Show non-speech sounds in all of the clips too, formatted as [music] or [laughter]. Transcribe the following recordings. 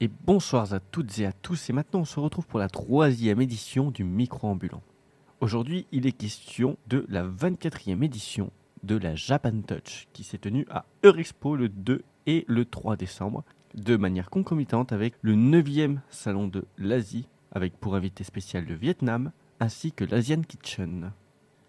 et bonsoir à toutes et à tous. Et maintenant, on se retrouve pour la troisième édition du Micro Ambulant. Aujourd'hui, il est question de la 24e édition de la Japan Touch qui s'est tenue à Eurexpo le 2 et le 3 décembre, de manière concomitante avec le 9e salon de l'Asie, avec pour invité spécial le Vietnam, ainsi que l'Asian Kitchen.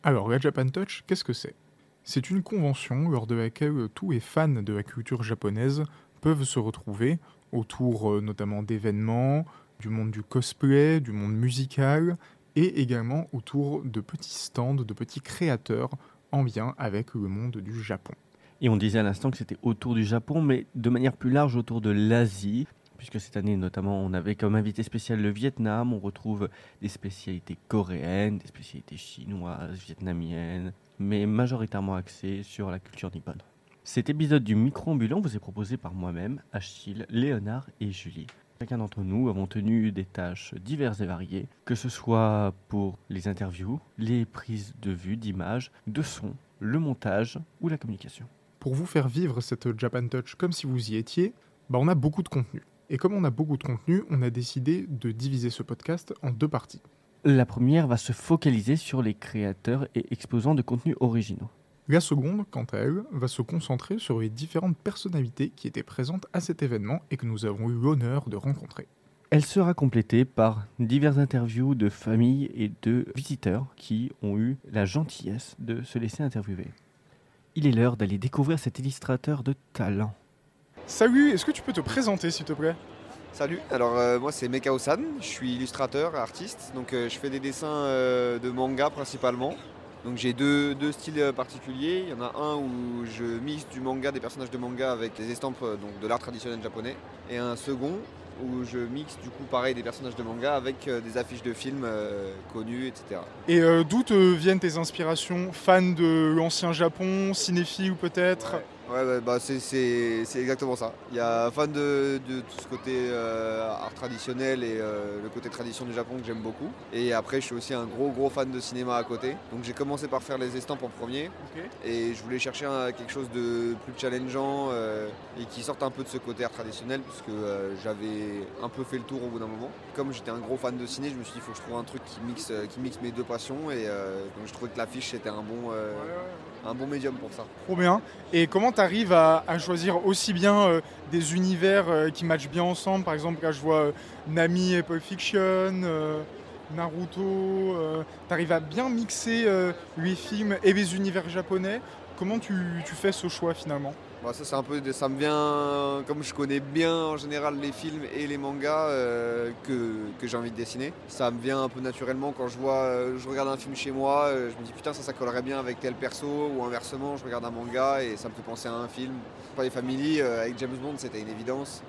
Alors, la Japan Touch, qu'est-ce que c'est? C'est une convention lors de laquelle tous les fans de la culture japonaise peuvent se retrouver autour euh, notamment d'événements, du monde du cosplay, du monde musical, et également autour de petits stands, de petits créateurs en lien avec le monde du Japon. Et on disait à l'instant que c'était autour du Japon, mais de manière plus large autour de l'Asie, puisque cette année notamment on avait comme invité spécial le Vietnam, on retrouve des spécialités coréennes, des spécialités chinoises, vietnamiennes, mais majoritairement axées sur la culture nippone. Cet épisode du micro-ambulant vous est proposé par moi-même, Achille, Léonard et Julie. Chacun d'entre nous avons tenu des tâches diverses et variées, que ce soit pour les interviews, les prises de vue, d'images, de sons, le montage ou la communication. Pour vous faire vivre cette Japan Touch comme si vous y étiez, bah on a beaucoup de contenu. Et comme on a beaucoup de contenu, on a décidé de diviser ce podcast en deux parties. La première va se focaliser sur les créateurs et exposants de contenus originaux. La seconde, quant à elle, va se concentrer sur les différentes personnalités qui étaient présentes à cet événement et que nous avons eu l'honneur de rencontrer. Elle sera complétée par diverses interviews de familles et de visiteurs qui ont eu la gentillesse de se laisser interviewer. Il est l'heure d'aller découvrir cet illustrateur de talent. Salut, est-ce que tu peux te présenter s'il te plaît? Salut, alors euh, moi c'est Meka Osan, je suis illustrateur, artiste, donc euh, je fais des dessins euh, de manga principalement. Donc j'ai deux, deux, styles particuliers. Il y en a un où je mixe du manga, des personnages de manga avec des estampes donc, de l'art traditionnel japonais. Et un second où je mixe du coup pareil des personnages de manga avec euh, des affiches de films euh, connus, etc. Et euh, d'où te viennent tes inspirations? Fan de l'ancien Japon, cinéphile peut-être? Ouais, bah, c'est exactement ça. Il y a fan de, tout ce côté euh, art traditionnel et euh, le côté tradition du Japon que j'aime beaucoup. Et après, je suis aussi un gros gros fan de cinéma à côté. Donc j'ai commencé par faire les estampes en premier. Et je voulais chercher quelque chose de plus challengeant euh, et qui sorte un peu de ce côté art traditionnel puisque j'avais un peu fait le tour au bout d'un moment. Comme j'étais un gros fan de ciné, je me suis dit il faut que je trouve un truc qui mixe, qui mixe mes deux passions. Et donc je trouvais que l'affiche c'était un bon un bon médium pour ça. Trop bien. Et comment tu arrives à, choisir aussi bien euh, des univers euh, qui matchent bien ensemble Par exemple, là je vois euh, Nami et Pulp Fiction, Naruto. tu arrives à bien mixer les films et les univers japonais. Comment tu fais ce choix finalement? Bah, ça, un peu, ça me vient, comme je connais bien en général les films et les mangas euh, que, j'ai envie de dessiner. Ça me vient un peu naturellement quand je vois, euh, je regarde un film chez moi, euh, je me dis putain ça, ça collerait bien avec tel perso ou inversement, je regarde un manga et ça me fait penser à un film. Pas les Family avec James Bond, c'était une évidence.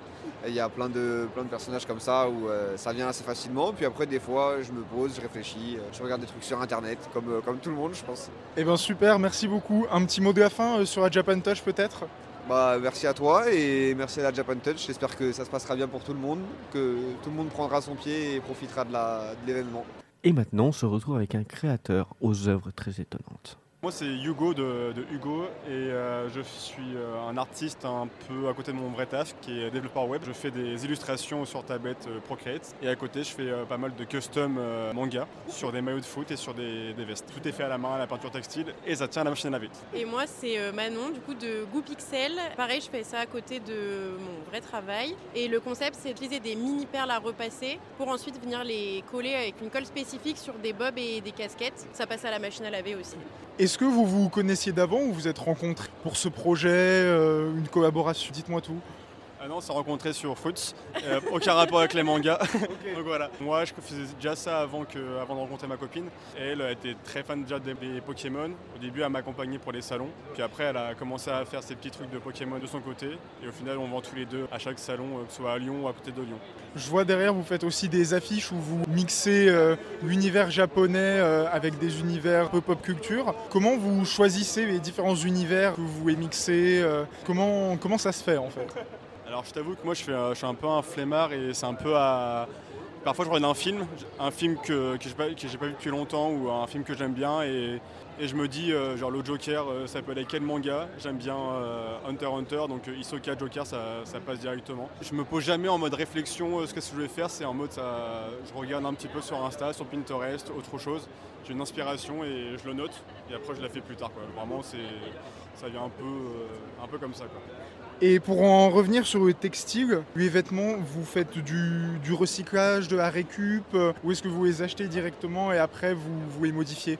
Il y a plein de, plein de personnages comme ça où ça vient assez facilement. Puis après, des fois, je me pose, je réfléchis, je regarde des trucs sur internet, comme, comme tout le monde, je pense. Eh ben super, merci beaucoup. Un petit mot de la fin sur la Japan Touch peut-être? Bah, merci à toi et merci à la Japan Touch. J'espère que ça se passera bien pour tout le monde, que tout le monde prendra son pied et profitera de l'événement. Et maintenant, on se retrouve avec un créateur aux œuvres très étonnantes. Moi, c'est Hugo de, Hugo et euh, je suis euh, un artiste un peu à côté de mon vrai taf qui est développeur web. Je fais des illustrations sur tablette euh, Procreate et à côté, je fais pas mal de custom manga sur des maillots de foot et sur des, vestes. Tout est fait à la main, à la peinture textile et ça tient à la machine à laver. Et moi, c'est Manon du coup de Goo Pixel. Pareil, je fais ça à côté de mon vrai travail et le concept, c'est d'utiliser des mini perles à repasser pour ensuite venir les coller avec une colle spécifique sur des bobs et des casquettes. Ça passe à la machine à laver aussi. Est-ce que vous vous connaissiez d'avant ou vous êtes rencontrés pour ce projet, euh, une collaboration? Dites-moi tout. Ah non, on s'est rencontrés sur Fruits, euh, aucun rapport avec les mangas. [laughs] Donc voilà. Moi, je faisais déjà ça avant, que, avant de rencontrer ma copine. elle, a était très fan déjà des, Pokémon. Au début, elle m'accompagnait pour les salons. Puis après, elle a commencé à faire ses petits trucs de Pokémon de son côté. Et au final, on vend tous les deux à chaque salon, euh, que ce soit à Lyon ou à côté de Lyon. Je vois derrière, vous faites aussi des affiches où vous mixez euh, l'univers japonais avec des univers peu pop culture. Comment vous choisissez les différents univers que vous voulez mixer comment, comment ça se fait en fait? Alors je t'avoue que moi je, suis un peu un flemmard et c'est un peu à, Parfois je regarde un film, un film que, que j'ai pas, vu depuis longtemps ou un film que j'aime bien et, je me dis euh, genre le Joker euh, ça peut aller quel manga? J'aime bien euh, Hunter Hunter donc Isoka Joker ça, passe directement. Je me pose jamais en mode réflexion ce que je vais faire, c'est en mode ça, je regarde un petit peu sur Insta, sur Pinterest, autre chose. J'ai une inspiration et je le note et après je la fais plus tard quoi. Vraiment ça vient un peu, un peu comme ça. Et pour en revenir sur le textile, les vêtements, vous faites du, recyclage, de la récup, euh, ou est-ce que vous les achetez directement et après vous les modifiez?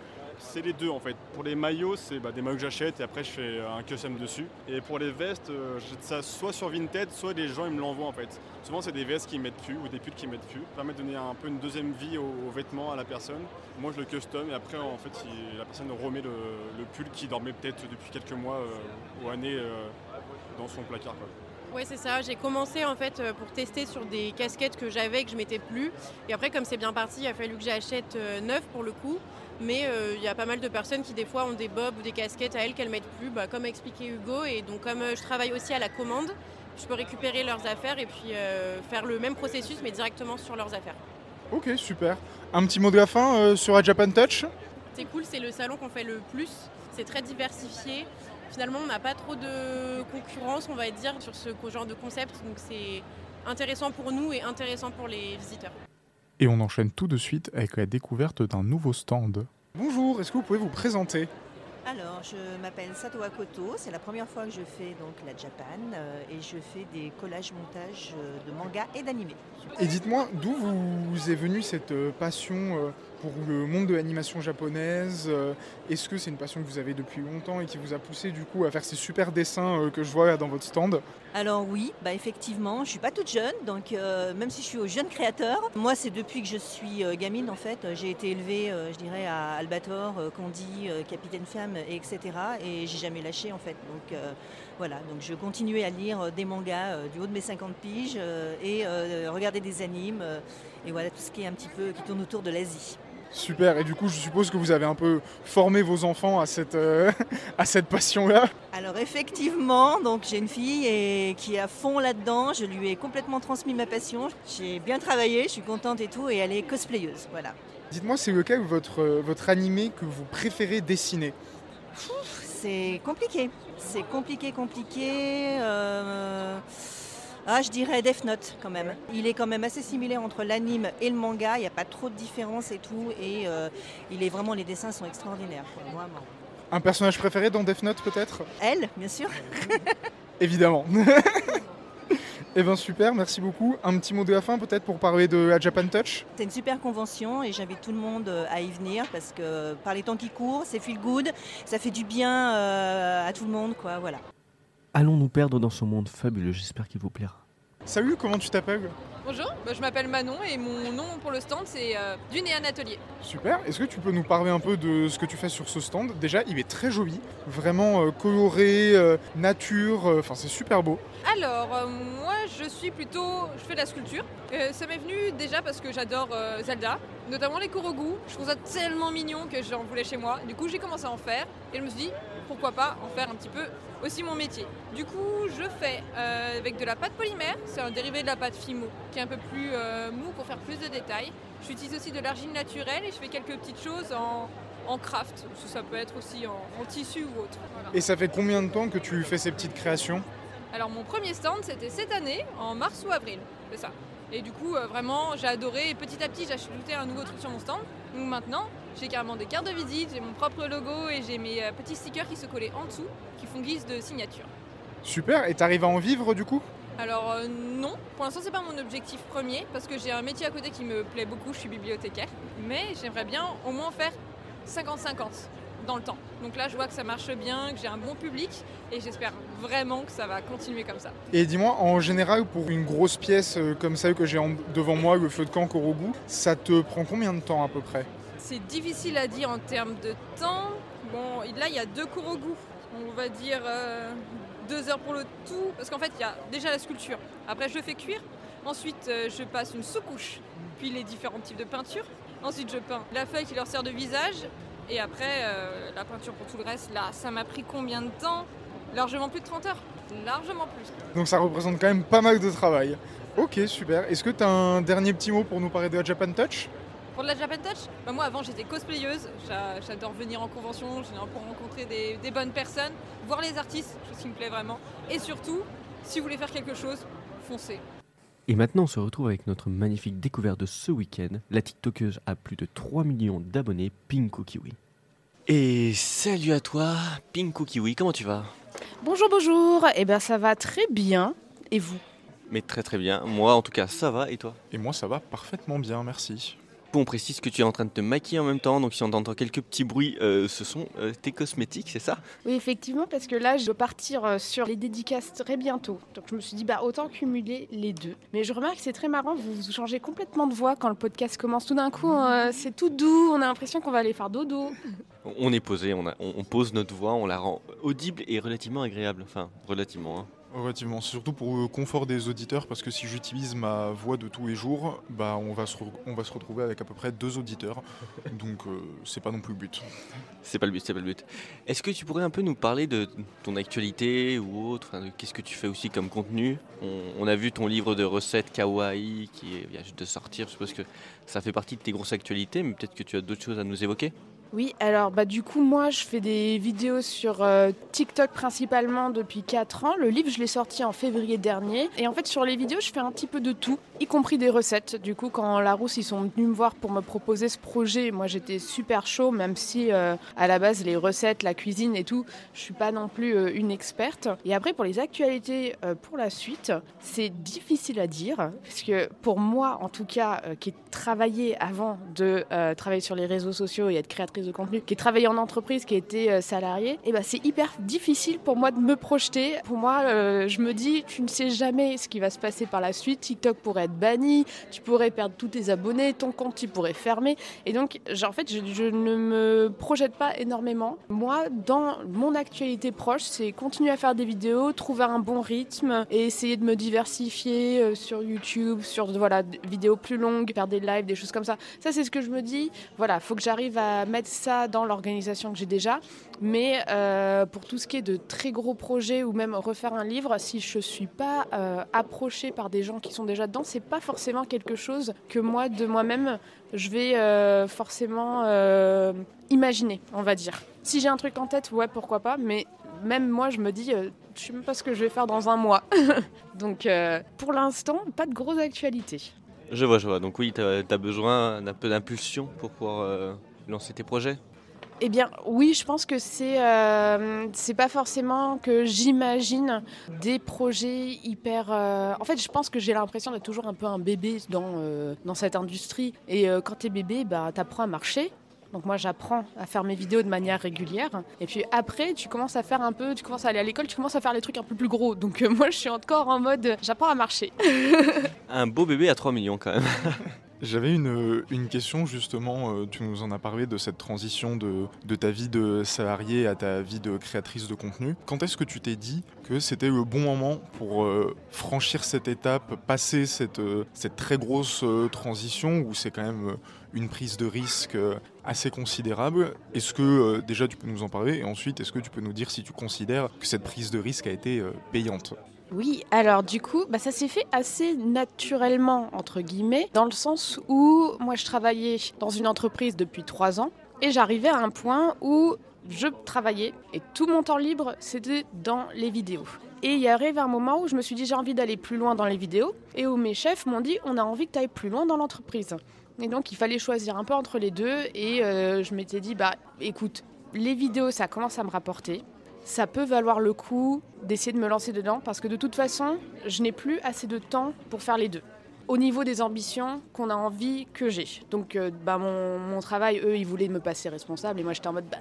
C'est les deux en fait. Pour les maillots, c'est bah, des maillots que j'achète et après je fais un custom dessus. Et pour les vestes, euh, j'achète ça soit sur Vinted, soit des gens ils me l'envoient en fait. Souvent c'est des vestes qui mettent plus ou des pulls qui mettent plus. Ça permet de donner un peu une deuxième vie aux, aux vêtements à la personne. Moi je le custom et après en fait la personne remet le, pull qui dormait peut-être depuis quelques mois euh, ou années euh, dans son placard. Quoi. Ouais, c'est ça. J'ai commencé en fait euh, pour tester sur des casquettes que j'avais que je mettais plus. Et après, comme c'est bien parti, il a fallu que j'achète neuf pour le coup. Mais euh, il y a pas mal de personnes qui des fois ont des bobs ou des casquettes à elles qu'elles mettent plus, bah, comme a expliqué Hugo. Et donc comme euh, je travaille aussi à la commande, je peux récupérer leurs affaires et puis euh, faire le même processus mais directement sur leurs affaires. Ok, super. Un petit mot de la fin euh, sur la Japan Touch? C'est cool, c'est le salon qu'on fait le plus. C'est très diversifié. Finalement, on n'a pas trop de concurrence, on va dire, sur ce genre de concept. Donc c'est intéressant pour nous et intéressant pour les visiteurs. Et on enchaîne tout de suite avec la découverte d'un nouveau stand. Bonjour, est-ce que vous pouvez vous présenter? Alors, je m'appelle Sato Akoto, c'est la première fois que je fais donc la Japan euh, et je fais des collages-montages euh, de manga et d'animé. Et dites-moi, d'où vous est venue cette euh, passion euh, pour le monde de l'animation japonaise euh, Est-ce que c'est une passion que vous avez depuis longtemps et qui vous a poussé du coup à faire ces super dessins euh, que je vois là dans votre stand? Alors oui, bah effectivement, je suis pas toute jeune, donc euh, même si je suis au jeune créateur, moi c'est depuis que je suis euh, gamine en fait, j'ai été élevée, euh, je dirais, à Albator, Candy, Capitaine Femme, et etc. Et j'ai jamais lâché en fait. Donc voilà, donc je continuais à lire des mangas du haut de mes 50 piges et regarder des animes et voilà tout ce qui est un petit peu qui tourne autour de l'Asie. Super, et du coup je suppose que vous avez un peu formé vos enfants à cette, euh, [laughs] à cette passion-là. Alors effectivement, donc j'ai une fille et qui est à fond là-dedans. Je lui ai complètement transmis ma passion. J'ai bien travaillé, je suis contente et tout, et elle est cosplayeuse. Voilà. Dites-moi, c'est lequel votre, euh, votre animé que vous préférez dessiner? C'est compliqué. C'est compliqué, compliqué. euh, Ah, je dirais Death Note quand même. Il est quand même assez similaire entre l'anime et le manga. Il n'y a pas trop de différence et tout. Et euh, il est vraiment, les dessins sont extraordinaires. quoi, Vraiment. Un personnage préféré dans Death Note peut-être? Elle, bien sûr. [laughs] Évidemment. [laughs] Eh bien super, merci beaucoup. Un petit mot de la fin peut-être pour parler de la Japan Touch? C'est une super convention et j'invite tout le monde euh, à y venir parce que par les temps qui courent, c'est feel good, ça fait du bien euh, à tout le monde, quoi. Voilà. Allons nous perdre dans ce monde fabuleux, j'espère qu'il vous plaira. Salut, comment tu t'appelles? Bonjour, bah, je m'appelle Manon et mon nom pour le stand c'est euh, Dunéan Atelier. Super, est-ce que tu peux nous parler un peu de ce que tu fais sur ce stand? Déjà, il est très joli, vraiment euh, coloré, euh, nature, euh, enfin c'est super beau. Alors, euh, moi je suis plutôt. Je fais de la sculpture. Euh, ça m'est venu déjà parce que j'adore euh, Zelda, notamment les Korogu. Je trouve ça tellement mignon que j'en voulais chez moi. Du coup, j'ai commencé à en faire et je me suis dit pourquoi pas en faire un petit peu aussi mon métier. Du coup, je fais euh, avec de la pâte polymère, c'est un dérivé de la pâte Fimo qui est un peu plus euh, mou pour faire plus de détails. J'utilise aussi de l'argile naturelle et je fais quelques petites choses en, en craft, ça peut être aussi en, en tissu ou autre. Voilà. Et ça fait combien de temps que tu fais ces petites créations? Alors mon premier stand c'était cette année, en mars ou avril, c'est ça. Et du coup euh, vraiment j'ai adoré et petit à petit j'ai ajouté un nouveau truc sur mon stand. Donc maintenant j'ai carrément des cartes de visite, j'ai mon propre logo et j'ai mes euh, petits stickers qui se collaient en dessous qui font guise de signature. Super, et t'arrives à en vivre du coup? Alors euh, non, pour l'instant c'est pas mon objectif premier parce que j'ai un métier à côté qui me plaît beaucoup, je suis bibliothécaire. Mais j'aimerais bien au moins faire 50-50 dans le temps. Donc là je vois que ça marche bien, que j'ai un bon public et j'espère vraiment que ça va continuer comme ça. Et dis-moi, en général, pour une grosse pièce euh, comme celle que j'ai devant moi, le feu de camp Korogu, ça te prend combien de temps à peu près? C'est difficile à dire en termes de temps. Bon, là, il y a deux Korogu. On va dire euh, deux heures pour le tout. Parce qu'en fait, il y a déjà la sculpture. Après, je fais cuire. Ensuite, euh, je passe une sous-couche. Puis les différents types de peinture. Ensuite, je peins la feuille qui leur sert de visage. Et après, euh, la peinture pour tout le reste. Là, ça m'a pris combien de temps? Largement plus de 30 heures. Largement plus. Donc ça représente quand même pas mal de travail. Ok, super. Est-ce que tu as un dernier petit mot pour nous parler de la Japan Touch? Pour de la Japan Touch, bah moi avant j'étais cosplayeuse, J'a- j'adore venir en convention, j'adore pour rencontrer des, des bonnes personnes, voir les artistes, chose qui me plaît vraiment. Et surtout, si vous voulez faire quelque chose, foncez. Et maintenant, on se retrouve avec notre magnifique découverte de ce week-end. La TikTokeuse a plus de 3 millions d'abonnés, Pinko Kiwi. Et salut à toi, Pinko Kiwi, comment tu vas? Bonjour, bonjour. Eh bien, ça va très bien. Et vous? Mais très très bien, moi en tout cas ça va, et toi? Et moi, ça va parfaitement bien, merci. On précise que tu es en train de te maquiller en même temps, donc si on entend quelques petits bruits, euh, ce sont euh, tes cosmétiques, c'est ça? Oui, effectivement, parce que là, je dois partir euh, sur les dédicaces très bientôt. Donc, je me suis dit, bah, autant cumuler les deux. Mais je remarque que c'est très marrant, vous, vous changez complètement de voix quand le podcast commence. Tout d'un coup, euh, c'est tout doux, on a l'impression qu'on va aller faire dodo. On- On est posé, on, a- on- on pose notre voix, on la rend audible et relativement agréable. Enfin, relativement. hein. Relativement, c'est surtout pour le confort des auditeurs, parce que si j'utilise ma voix de tous les jours, bah on va se, on va se retrouver avec à peu près deux auditeurs. [laughs] Donc euh, c'est pas non plus le but. C'est pas le but, c'est pas le but. Est-ce que tu pourrais un peu nous parler de ton actualité ou autre enfin, Qu'est-ce que tu fais aussi comme contenu? On, on a vu ton livre de recettes kawaii qui vient juste de sortir. Je suppose que ça fait partie de tes grosses actualités, mais peut-être que tu as d'autres choses à nous évoquer Oui, alors bah du coup moi je fais des vidéos sur euh, TikTok principalement depuis 4 ans. Le livre je l'ai sorti en février dernier et en fait sur les vidéos je fais un petit peu de tout, y compris des recettes. Du coup quand Larousse ils sont venus me voir pour me proposer ce projet, moi j'étais super chaud même si euh, à la base les recettes, la cuisine et tout, je suis pas non plus euh, une experte. Et après pour les actualités pour la suite, c'est difficile à dire parce que pour moi en tout cas qui ai travaillé avant de travailler sur les réseaux sociaux et être créatrice de contenu, qui ai travaillé en entreprise, qui était euh, salariée, et ben c'est hyper difficile pour moi de me projeter. Pour moi, euh, je me dis, tu ne sais jamais ce qui va se passer par la suite. TikTok pourrait être banni, tu pourrais perdre tous tes abonnés, ton compte il pourrait fermer. Et donc, en fait, je, je ne me projette pas énormément. Moi, dans mon actualité proche, c'est continuer à faire des vidéos, trouver un bon rythme et essayer de me diversifier euh, sur YouTube, sur voilà, des vidéos plus longues, faire des lives, des choses comme ça. Ça, c'est ce que je me dis. Voilà, faut que j'arrive à mettre ça dans l'organisation que j'ai déjà. Mais euh, pour tout ce qui est de très gros projets ou même refaire un livre, si je suis pas euh, approchée par des gens qui sont déjà dedans, c'est pas forcément quelque chose que moi, de moi-même, je vais euh, forcément euh, imaginer, on va dire. Si j'ai un truc en tête, ouais, pourquoi pas, mais même moi, je me dis, je sais même pas ce que je vais faire dans un mois. [laughs] Donc, pour l'instant, pas de grosse actualité. Je vois, je vois. Donc oui, tu as, besoin d'un peu d'impulsion pour pouvoir lancer tes projets Eh bien, oui, je pense que c'est euh, c'est pas forcément que j'imagine des projets hyper. euh, En fait, je pense que j'ai l'impression d'être toujours un peu un bébé dans, euh, dans cette industrie. Et quand t'es bébé, bah, t'apprends à marcher. Donc moi j'apprends à faire mes vidéos de manière régulière et puis après tu commences à faire un peu, tu commences à aller à l'école, tu commences à faire les trucs un peu plus gros. Donc moi je suis encore en mode j'apprends à marcher. [laughs] Un beau bébé à 3 millions quand même. [laughs] J'avais une, une question justement, euh, tu nous en as parlé de cette transition de, de ta vie de salarié à ta vie de créatrice de contenu. Quand est-ce que tu t'es dit que c'était le bon moment pour euh, franchir cette étape, passer cette, euh, cette très grosse euh, transition où c'est quand même euh, une prise de risque euh, assez considérable? Est-ce que euh, déjà tu peux nous en parler et ensuite est-ce que tu peux nous dire si tu considères que cette prise de risque a été euh, payante? Oui, alors du coup, bah, ça s'est fait assez naturellement, entre guillemets, dans le sens où moi je travaillais dans une entreprise depuis trois ans et j'arrivais à un point où je travaillais et tout mon temps libre c'était dans les vidéos. Et il y arrive un moment où je me suis dit j'ai envie d'aller plus loin dans les vidéos et où mes chefs m'ont dit on a envie que tu ailles plus loin dans l'entreprise. Et donc il fallait choisir un peu entre les deux et euh, je m'étais dit bah écoute, les vidéos ça commence à me rapporter ça peut valoir le coup d'essayer de me lancer dedans parce que de toute façon, je n'ai plus assez de temps pour faire les deux. Au niveau des ambitions qu'on a envie que j'ai. Donc, euh, bah, mon, travail, eux, ils voulaient me passer responsable et moi j'étais en mode bah,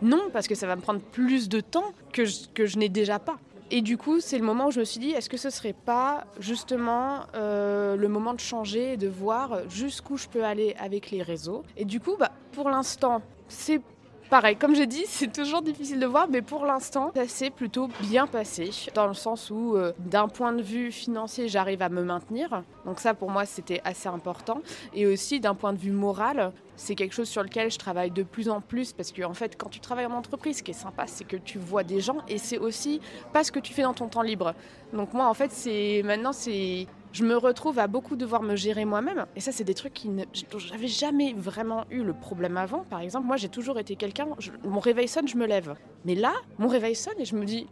non, parce que ça va me prendre plus de temps que je, que je n'ai déjà pas. Et du coup, c'est le moment où je me suis dit, est-ce que ce serait pas justement euh, le moment de changer et de voir jusqu'où je peux aller avec les réseaux? Et du coup, bah, pour l'instant, c'est Pareil, comme j'ai dit, c'est toujours difficile de voir, mais pour l'instant, ça s'est plutôt bien passé, dans le sens où, euh, d'un point de vue financier, j'arrive à me maintenir. Donc ça, pour moi, c'était assez important. Et aussi, d'un point de vue moral, c'est quelque chose sur lequel je travaille de plus en plus, parce que, en fait, quand tu travailles en entreprise, ce qui est sympa, c'est que tu vois des gens, et c'est aussi pas ce que tu fais dans ton temps libre. Donc moi, en fait, c'est maintenant, c'est je me retrouve à beaucoup devoir me gérer moi-même. Et ça, c'est des trucs qui ne, dont j'avais jamais vraiment eu le problème avant. Par exemple, moi, j'ai toujours été quelqu'un, mon réveil sonne, je me lève. Mais là, mon réveil sonne et je me dis,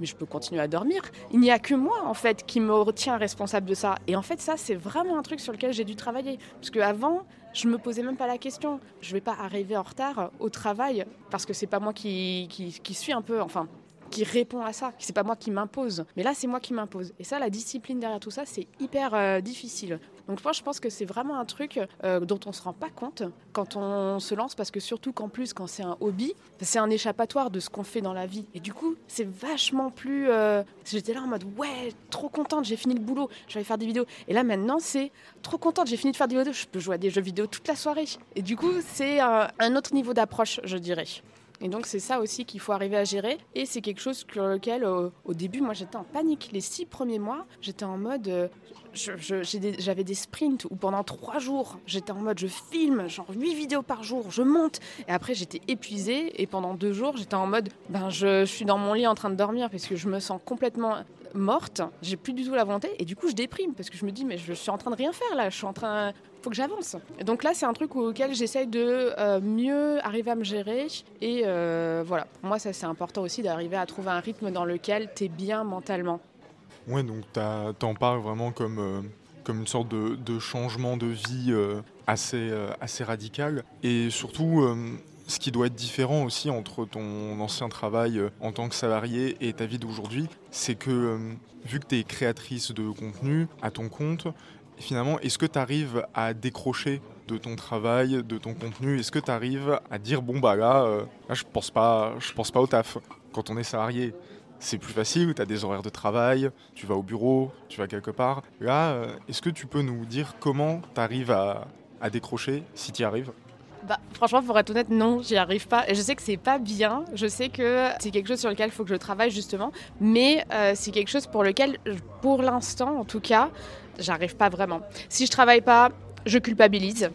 mais je peux continuer à dormir. Il n'y a que moi, en fait, qui me retient responsable de ça. Et en fait, ça, c'est vraiment un truc sur lequel j'ai dû travailler. Parce qu'avant, je me posais même pas la question. Je vais pas arriver en retard au travail parce que c'est pas moi qui, qui, qui suis un peu, enfin, qui répond à ça. C'est pas moi qui m'impose. Mais là, c'est moi qui m'impose. Et ça, la discipline derrière tout ça, c'est hyper euh, difficile. Donc moi, je pense que c'est vraiment un truc euh, dont on se rend pas compte quand on se lance, parce que surtout qu'en plus, quand c'est un hobby, c'est un échappatoire de ce qu'on fait dans la vie. Et du coup, c'est vachement plus... euh, J'étais là en mode, ouais, trop contente, j'ai fini le boulot, je vais faire des vidéos. Et là, maintenant, c'est trop contente, j'ai fini de faire des vidéos, je peux jouer à des jeux vidéo toute la soirée. Et du coup, c'est un autre niveau d'approche, je dirais. Et donc c'est ça aussi qu'il faut arriver à gérer. Et c'est quelque chose sur lequel euh, au début moi j'étais en panique. Les six premiers mois j'étais en mode... euh, J'avais des, sprints où pendant trois jours j'étais en mode je filme genre huit vidéos par jour, je monte. Et après j'étais épuisée et pendant deux jours j'étais en mode ben je suis dans mon lit en train de dormir parce que je me sens complètement morte, j'ai plus du tout la volonté et du coup je déprime parce que je me dis mais je suis en train de rien faire là, je suis en train faut que j'avance. Donc là c'est un truc auquel j'essaye de euh, mieux arriver à me gérer et euh, voilà, Pour moi ça c'est important aussi d'arriver à trouver un rythme dans lequel tu es bien mentalement. Ouais, donc t'en parles vraiment comme, euh, comme une sorte de, de changement de vie assez, assez radical. Et surtout, ce qui doit être différent aussi entre ton ancien travail en tant que salarié et ta vie d'aujourd'hui, c'est que euh, vu que tu es créatrice de contenu à ton compte, finalement, est-ce que tu arrives à décrocher de ton travail, de ton contenu? Est-ce que tu arrives à dire, bon, bah là, euh, là je pense pas, je pense pas au taf. Quand on est salarié c'est plus facile, tu as des horaires de travail, tu vas au bureau, tu vas quelque part. Là, euh, est-ce que tu peux nous dire comment tu arrives à, à décrocher, si tu y arrives? Bah, franchement, pour être honnête, non, j'y arrive pas. Je sais que c'est pas bien. Je sais que c'est quelque chose sur lequel il faut que je travaille justement. Mais euh, c'est quelque chose pour lequel, pour l'instant en tout cas, j'arrive pas vraiment. Si je travaille pas, je culpabilise.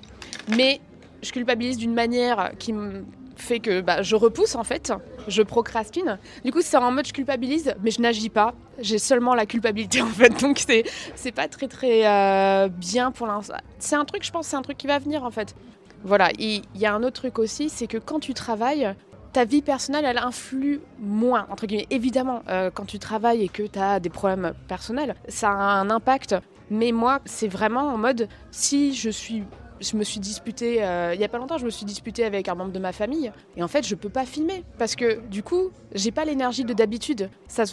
Mais je culpabilise d'une manière qui me fait que bah, je repousse en fait, je procrastine. Du coup, c'est en mode je culpabilise, mais je n'agis pas. J'ai seulement la culpabilité en fait, donc c'est c'est pas très très euh, bien pour l'instant. C'est un truc, je pense, c'est un truc qui va venir en fait. Voilà, il il y a un autre truc aussi, c'est que quand tu travailles, ta vie personnelle, elle influe moins, entre guillemets. Évidemment, euh, quand tu travailles et que tu as des problèmes personnels, ça a un impact. Mais moi, c'est vraiment en mode, si je suis... Je me suis disputée, euh, il y a pas longtemps, je me suis disputée avec un membre de ma famille. Et en fait, je peux pas filmer. Parce que du coup, j'ai pas l'énergie de d'habitude.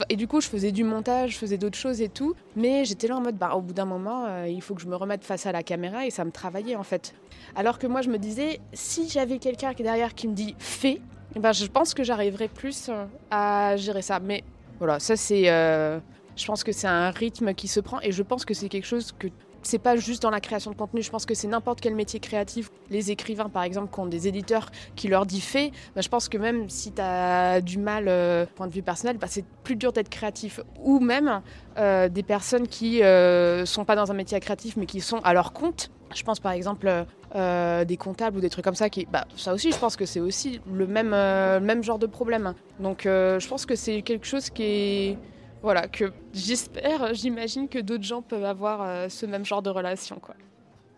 Et du coup, je faisais du montage, je faisais d'autres choses et tout. Mais j'étais là en mode, bah, au bout d'un moment, euh, il faut que je me remette face à la caméra et ça me travaillait en fait. Alors que moi, je me disais, si j'avais quelqu'un qui est derrière qui me dit fais, eh ben, je pense que j'arriverais plus euh, à gérer ça. Mais voilà, ça c'est. je pense que c'est un rythme qui se prend et je pense que c'est quelque chose que. C'est pas juste dans la création de contenu, je pense que c'est n'importe quel métier créatif. Les écrivains, par exemple, qui ont des éditeurs qui leur disent fais, ben, je pense que même si tu as du mal, euh, point de vue personnel, ben, c'est plus dur d'être créatif. Ou même euh, des personnes qui euh, sont pas dans un métier créatif mais qui sont à leur compte. Je pense par exemple euh, des comptables ou des trucs comme ça bah, ça aussi, je pense que c'est aussi le même, euh, genre de problème. Donc, je pense que c'est quelque chose qui est, voilà, que j'espère, j'imagine que d'autres gens peuvent avoir euh, ce même genre de relation, quoi.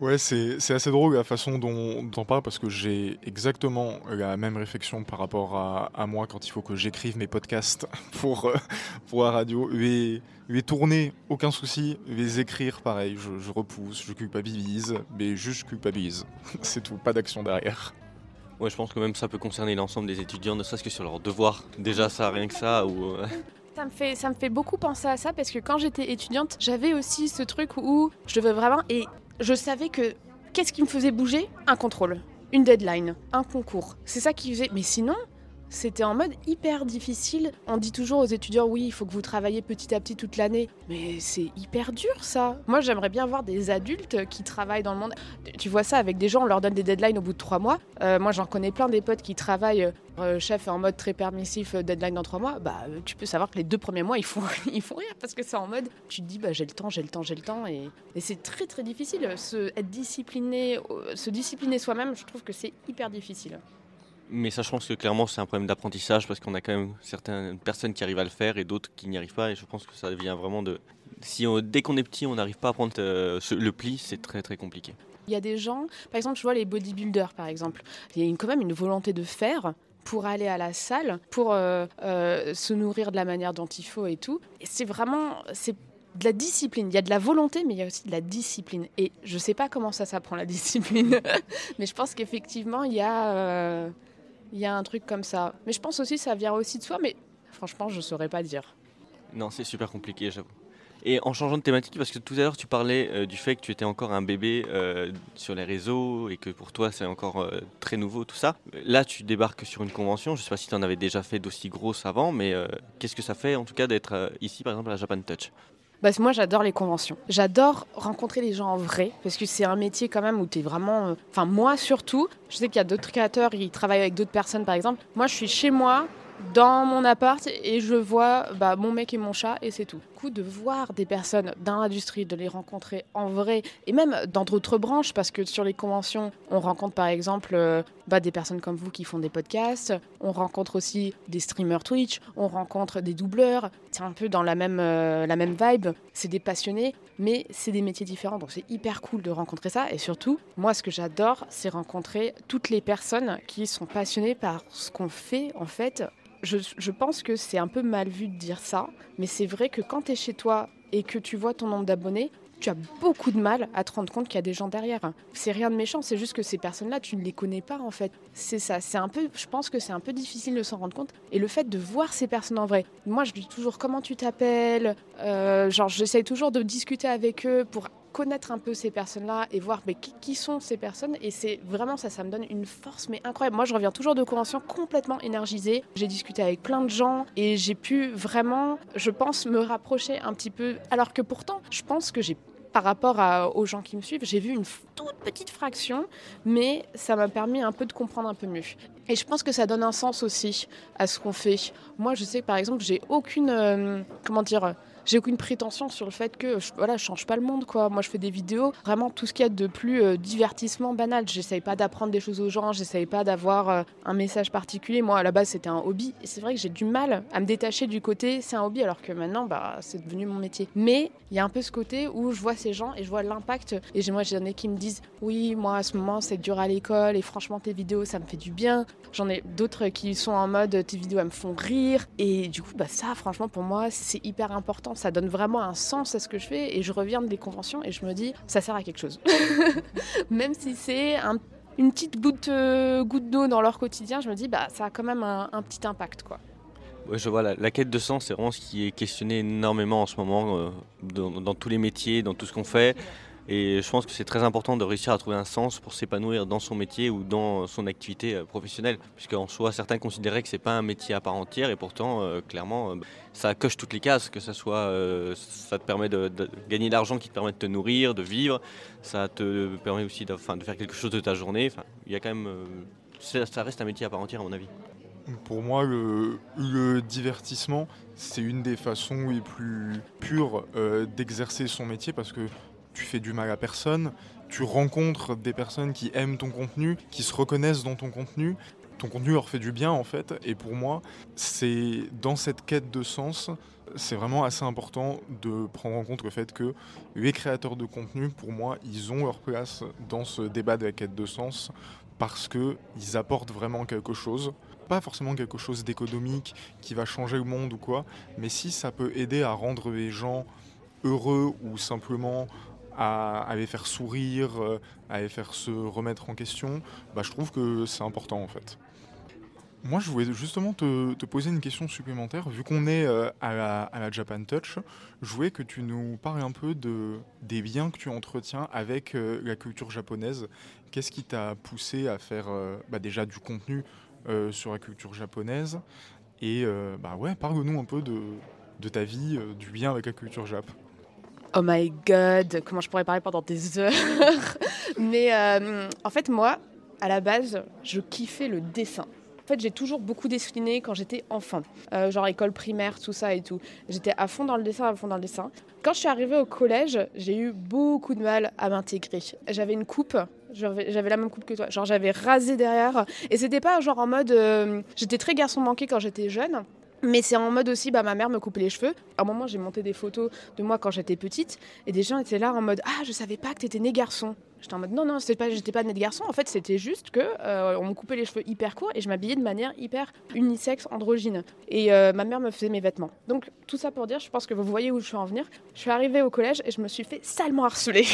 Ouais, c'est c'est assez drôle la façon dont dont on parle parce que j'ai exactement la même réflexion par rapport à, à moi quand il faut que j'écrive mes podcasts [laughs] pour, euh, pour la radio. Les, les tourner, aucun souci. Les écrire, pareil, je, je repousse, je culpabilise, mais juste culpabilise. [laughs] c'est tout, pas d'action derrière. Ouais, je pense que même ça peut concerner l'ensemble des étudiants, ne serait-ce que sur leurs devoirs. Déjà ça, rien que ça, ou... euh, Ça me, fait, ça me fait beaucoup penser à ça parce que quand j'étais étudiante, j'avais aussi ce truc où je devais vraiment. Et je savais que. Qu'est-ce qui me faisait bouger? Un contrôle, une deadline, un concours. C'est ça qui faisait. Mais sinon. C'était en mode hyper difficile. On dit toujours aux étudiants, oui, il faut que vous travaillez petit à petit toute l'année. Mais c'est hyper dur ça. Moi, j'aimerais bien voir des adultes qui travaillent dans le monde. Tu vois ça avec des gens, on leur donne des deadlines au bout de trois mois. Euh, moi, j'en connais plein des potes qui travaillent euh, chef en mode très permissif, euh, deadline dans trois mois, bah tu peux savoir que les deux premiers mois ils font, [laughs] ils font rien parce que c'est en mode tu te dis bah j'ai le temps, j'ai le temps, j'ai le temps et, c'est très très difficile. Se, être se discipliner soi-même, je trouve que c'est hyper difficile. Mais ça, je pense que clairement, c'est un problème d'apprentissage parce qu'on a quand même certaines personnes qui arrivent à le faire et d'autres qui n'y arrivent pas. Et je pense que ça vient vraiment de, Si dès qu'on est petit, on n'arrive pas à prendre euh, le pli, c'est très très compliqué. Il y a des gens, par exemple, je vois les bodybuilders, par exemple, il y a quand même une volonté de faire pour aller à la salle, pour euh, euh, se nourrir de la manière dont il faut et tout. C'est vraiment, c'est de la discipline. Il y a de la volonté, mais il y a aussi de la discipline. Et je sais pas comment ça s'apprend la [laughs] discipline, mais je pense qu'effectivement, il y a, il y a un truc comme ça. Mais je pense aussi que ça vient aussi de soi, mais franchement, je saurais pas dire. Non, c'est super compliqué, j'avoue. Et en changeant de thématique, parce que tout à l'heure tu parlais euh, du fait que tu étais encore un bébé euh, sur les réseaux et que pour toi c'est encore euh, très nouveau tout ça. Là tu débarques sur une convention, je ne sais pas si tu en avais déjà fait d'aussi grosses avant, mais qu'est-ce que ça fait en tout cas d'être ici par exemple à Japan Touch? Bah, moi, j'adore les conventions. J'adore rencontrer les gens en vrai, parce que c'est un métier quand même où tu es vraiment... euh, Enfin, moi surtout, je sais qu'il y a d'autres créateurs, ils travaillent avec d'autres personnes, par exemple. Moi, je suis chez moi, dans mon appart, et je vois bah, mon mec et mon chat, et c'est tout. De voir des personnes dans l'industrie, de les rencontrer en vrai, et même dans d'autres branches, parce que sur les conventions, on rencontre par exemple euh, bah, des personnes comme vous qui font des podcasts, on rencontre aussi des streamers Twitch, on rencontre des doubleurs, c'est un peu dans la même, euh, la même vibe, c'est des passionnés, mais c'est des métiers différents, donc c'est hyper cool de rencontrer ça, et surtout, moi ce que j'adore, c'est rencontrer toutes les personnes qui sont passionnées par ce qu'on fait, en fait. Je, pense que c'est un peu mal vu de dire ça, mais c'est vrai que quand tu es chez toi et que tu vois ton nombre d'abonnés, tu as beaucoup de mal à te rendre compte qu'il y a des gens derrière. C'est rien de méchant, c'est juste que ces personnes-là, tu ne les connais pas en fait. C'est ça, c'est un peu, je pense que c'est un peu difficile de s'en rendre compte. Et le fait de voir ces personnes en vrai, moi je dis toujours comment tu t'appelles, euh, genre j'essaye toujours de discuter avec eux pour connaître un peu ces personnes-là et voir mais, qui, sont ces personnes. Et c'est vraiment ça, ça me donne une force mais incroyable. Moi, je reviens toujours de convention complètement énergisée. J'ai discuté avec plein de gens et j'ai pu vraiment, je pense, me rapprocher un petit peu. Alors que pourtant, je pense que j'ai par rapport aux gens qui me suivent, j'ai vu une toute petite fraction, mais ça m'a permis un peu de comprendre un peu mieux. Et je pense que ça donne un sens aussi à ce qu'on fait. Moi, je sais que par exemple, j'ai aucune, euh, comment dire, j'ai aucune prétention sur le fait que je, voilà, je change pas le monde quoi. Moi je fais des vidéos, vraiment tout ce qu'il y a de plus euh, divertissement banal. J'essaye pas d'apprendre des choses aux gens, j'essaye pas d'avoir euh, un message particulier. Moi à la base c'était un hobby et c'est vrai que j'ai du mal à me détacher du côté c'est un hobby alors que maintenant bah c'est devenu mon métier. Mais il y a un peu ce côté où je vois ces gens et je vois l'impact et j'ai- moi j'en ai qui me disent oui moi à ce moment c'est dur à l'école et franchement tes vidéos ça me fait du bien. J'en ai d'autres qui sont en mode tes vidéos elles me font rire et du coup bah ça franchement pour moi c'est hyper important ça donne vraiment un sens à ce que je fais et je reviens des conventions et je me dis ça sert à quelque chose. [laughs] Même si c'est un- une petite goutte, euh, goutte d'eau dans leur quotidien je me dis bah ça a quand même un, un petit impact quoi. Ouais, je vois, la, la quête de sens, c'est vraiment ce qui est questionné énormément en ce moment euh, dans, dans tous les métiers, dans tout ce qu'on fait. Et je pense que c'est très important de réussir à trouver un sens pour s'épanouir dans son métier ou dans son activité euh, professionnelle. Puisqu'en soi, certains considéraient que c'est pas un métier à part entière et pourtant, euh, clairement, euh, ça coche toutes les cases. Que ça soit, ça te permet de, gagner de l'argent qui te permet de te nourrir, de vivre. Ça te permet aussi de, faire quelque chose de ta journée. Il y a quand même, ça reste un métier à part entière à mon avis. Pour moi, le, divertissement, c'est une des façons les plus pures d'exercer son métier parce que tu fais du mal à personne, tu rencontres des personnes qui aiment ton contenu, qui se reconnaissent dans ton contenu. Ton contenu leur fait du bien en fait. Et pour moi, c'est dans cette quête de sens, c'est vraiment assez important de prendre en compte le fait que les créateurs de contenu, pour moi, ils ont leur place dans ce débat de la quête de sens parce qu'ils apportent vraiment quelque chose pas forcément quelque chose d'économique qui va changer le monde ou quoi, mais si ça peut aider à rendre les gens heureux ou simplement à, les faire sourire, euh, à les faire se remettre en question, bah, je trouve que c'est important en fait. Moi, je voulais justement te, poser une question supplémentaire. Vu qu'on est euh, à, la, Japan Touch, je voulais que tu nous parles un peu de, des liens que tu entretiens avec euh, la culture japonaise. Qu'est-ce qui t'a poussé à faire bah, déjà du contenu sur la culture japonaise? Et bah ouais, parle-nous un peu de, de ta vie, du lien avec la culture jap. Oh my god, comment je pourrais parler pendant des heures? [laughs] Mais euh, en fait, moi, à la base, je kiffais le dessin. En fait, j'ai toujours beaucoup dessiné quand j'étais enfant, Euh, genre école primaire, tout ça et tout. J'étais à fond dans le dessin, à fond dans le dessin. Quand je suis arrivée au collège, j'ai eu beaucoup de mal à m'intégrer. J'avais une coupe, j'avais la même coupe que toi, genre j'avais rasé derrière. Et c'était pas genre en mode. euh, j'étais très garçon manqué quand j'étais jeune. Mais c'est en mode aussi, bah, ma mère me coupait les cheveux. À un moment, j'ai monté des photos de moi quand j'étais petite. Et des gens étaient là en mode Ah, je savais pas que t'étais né garçon. J'étais en mode non, non, pas, j'étais pas né de garçon. En fait, c'était juste que euh, on me coupait les cheveux hyper courts et je m'habillais de manière hyper unisexe, androgyne. Et euh, ma mère me faisait mes vêtements. Donc tout ça pour dire, je pense que vous voyez où je suis en venir. Je suis arrivée au collège et je me suis fait salement harceler.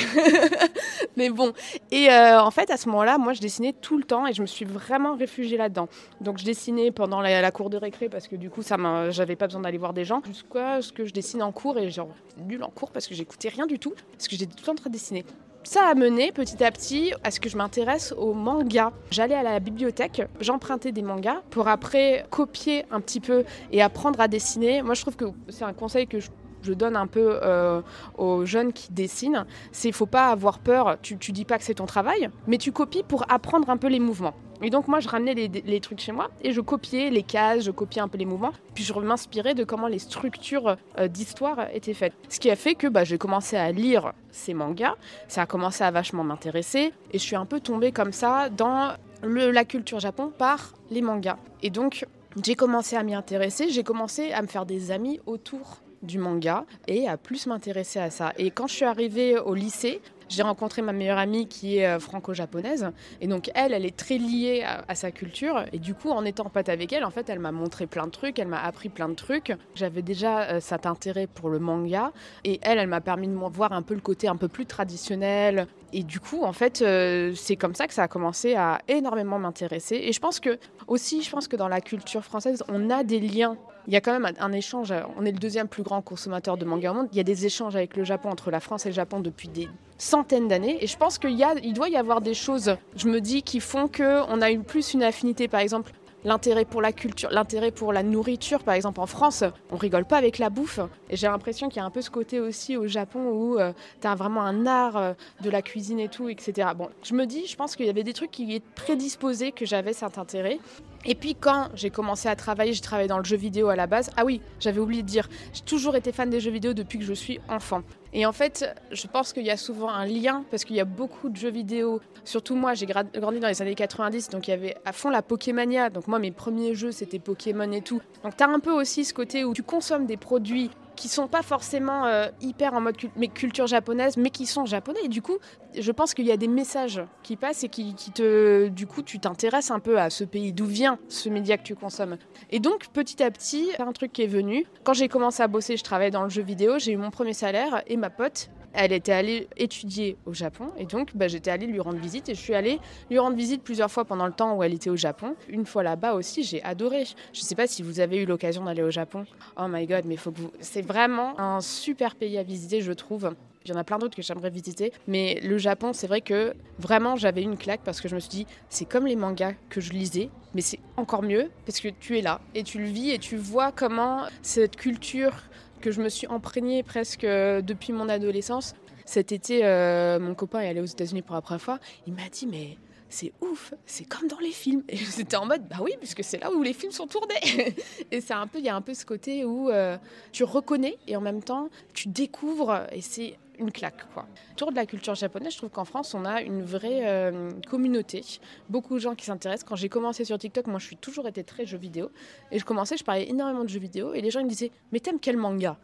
[laughs] Mais bon. Et euh, en fait, à ce moment-là, moi, je dessinais tout le temps et je me suis vraiment réfugiée là-dedans. Donc je dessinais pendant la, cour de récré parce que du coup, ça j'avais pas besoin d'aller voir des gens. Jusqu'à ce que je dessine en cours et genre nul en cours parce que j'écoutais rien du tout parce que j'étais tout le temps en train de dessiner. Ça a mené petit à petit à ce que je m'intéresse aux mangas. J'allais à la bibliothèque, j'empruntais des mangas pour après copier un petit peu et apprendre à dessiner. Moi, je trouve que c'est un conseil que je je donne un peu euh, aux jeunes qui dessinent, c'est faut pas avoir peur, tu, tu dis pas que c'est ton travail, mais tu copies pour apprendre un peu les mouvements. Et donc moi je ramenais les, trucs chez moi et je copiais les cases, je copiais un peu les mouvements, puis je m'inspirais de comment les structures euh, d'histoire étaient faites. Ce qui a fait que bah, j'ai commencé à lire ces mangas, ça a commencé à vachement m'intéresser et je suis un peu tombée comme ça dans la culture japon par les mangas. Et donc j'ai commencé à m'y intéresser, j'ai commencé à me faire des amis autour du manga et à plus m'intéresser à ça. Et quand je suis arrivée au lycée, j'ai rencontré ma meilleure amie qui est euh, franco-japonaise. Et donc, elle, elle est très liée à, sa culture. Et du coup, en étant pote avec elle, en fait, elle m'a montré plein de trucs, elle m'a appris plein de trucs. J'avais déjà euh, cet intérêt pour le manga. Et elle, elle m'a permis de voir un peu le côté un peu plus traditionnel. Et du coup, en fait, euh, c'est comme ça que ça a commencé à énormément m'intéresser. Et je pense que, aussi, je pense que dans la culture française, on a des liens il y a quand même un échange. On est le deuxième plus grand consommateur de manga au monde. Il y a des échanges avec le Japon, entre la France et le Japon depuis des centaines d'années. Et je pense qu'il y a, il doit y avoir des choses, je me dis, qui font qu'on a plus une affinité, par exemple, l'intérêt pour la culture, l'intérêt pour la nourriture, par exemple en France, on rigole pas avec la bouffe. Et j'ai l'impression qu'il y a un peu ce côté aussi au Japon où euh, tu as vraiment un art euh, de la cuisine et tout, etc. Bon, je me dis, je pense qu'il y avait des trucs qui étaient prédisposés que j'avais cet intérêt. Et puis quand j'ai commencé à travailler, j'ai travaillé dans le jeu vidéo à la base. Ah oui, j'avais oublié de dire, j'ai toujours été fan des jeux vidéo depuis que je suis enfant. Et en fait, je pense qu'il y a souvent un lien parce qu'il y a beaucoup de jeux vidéo. Surtout moi, j'ai grandi dans les années 90, donc il y avait à fond la Pokémania. Donc moi, mes premiers jeux, c'était Pokémon et tout. Donc tu as un peu aussi ce côté où tu consommes des produits qui sont pas forcément euh, hyper en mode mais culture japonaise, mais qui sont japonais. Et du coup, je pense qu'il y a des messages qui passent et qui, te, du coup, tu t'intéresses un peu à ce pays, d'où vient ce média que tu consommes? Et donc, petit à petit, un truc qui est venu. Quand j'ai commencé à bosser, je travaillais dans le jeu vidéo, j'ai eu mon premier salaire et ma pote, elle était allée étudier au Japon et donc bah, j'étais allée lui rendre visite et je suis allée lui rendre visite plusieurs fois pendant le temps où elle était au Japon. Une fois là-bas aussi, j'ai adoré. Je sais pas si vous avez eu l'occasion d'aller au Japon. Oh my god, mais faut que vous... c'est vraiment un super pays à visiter, je trouve. Il y en a plein d'autres que j'aimerais visiter. Mais le Japon, c'est vrai que vraiment, j'avais une claque parce que je me suis dit, c'est comme les mangas que je lisais, mais c'est encore mieux parce que tu es là et tu le vis et tu vois comment cette culture que je me suis imprégnée presque depuis mon adolescence. Cet été, euh, mon copain est allé aux États-Unis pour la première fois. Il m'a dit, mais c'est ouf, c'est comme dans les films. Et [laughs] j'étais en mode, bah oui, puisque c'est là où les films sont tournés. [laughs] et c'est un peu, il y a un peu ce côté où euh, tu reconnais et en même temps tu découvres et c'est une claque. Quoi. Autour de la culture japonaise, je trouve qu'en France, on a une vraie euh, communauté. Beaucoup de gens qui s'intéressent. Quand j'ai commencé sur TikTok, moi, je suis toujours été très jeux vidéo. Et je commençais, je parlais énormément de jeux vidéo. Et les gens me disaient, mais t'aimes quel manga?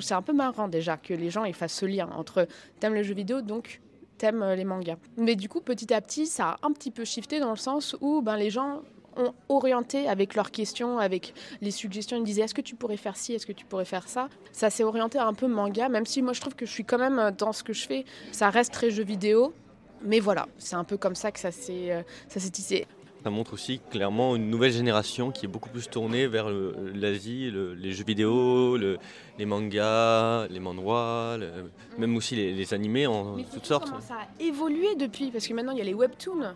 C'est un peu marrant déjà que les gens ils fassent ce lien entre t'aimes les jeux vidéo, donc t'aimes les mangas. Mais du coup, petit à petit, ça a un petit peu shifté dans le sens où ben, les gens ont orienté avec leurs questions, avec les suggestions. Ils disaient est-ce que tu pourrais faire ci, est-ce que tu pourrais faire ça? Ça s'est orienté un peu manga, même si moi je trouve que je suis quand même dans ce que je fais, ça reste très jeu vidéo. Mais voilà, c'est un peu comme ça que ça s'est s'est tissé. Ça montre aussi clairement une nouvelle génération qui est beaucoup plus tournée vers l'Asie, le, les jeux vidéo, le, les mangas, les manhwas, le, même aussi les, les animés en Mais toutes sortes. Comment ça a évolué depuis Parce que maintenant il y a les webtoons.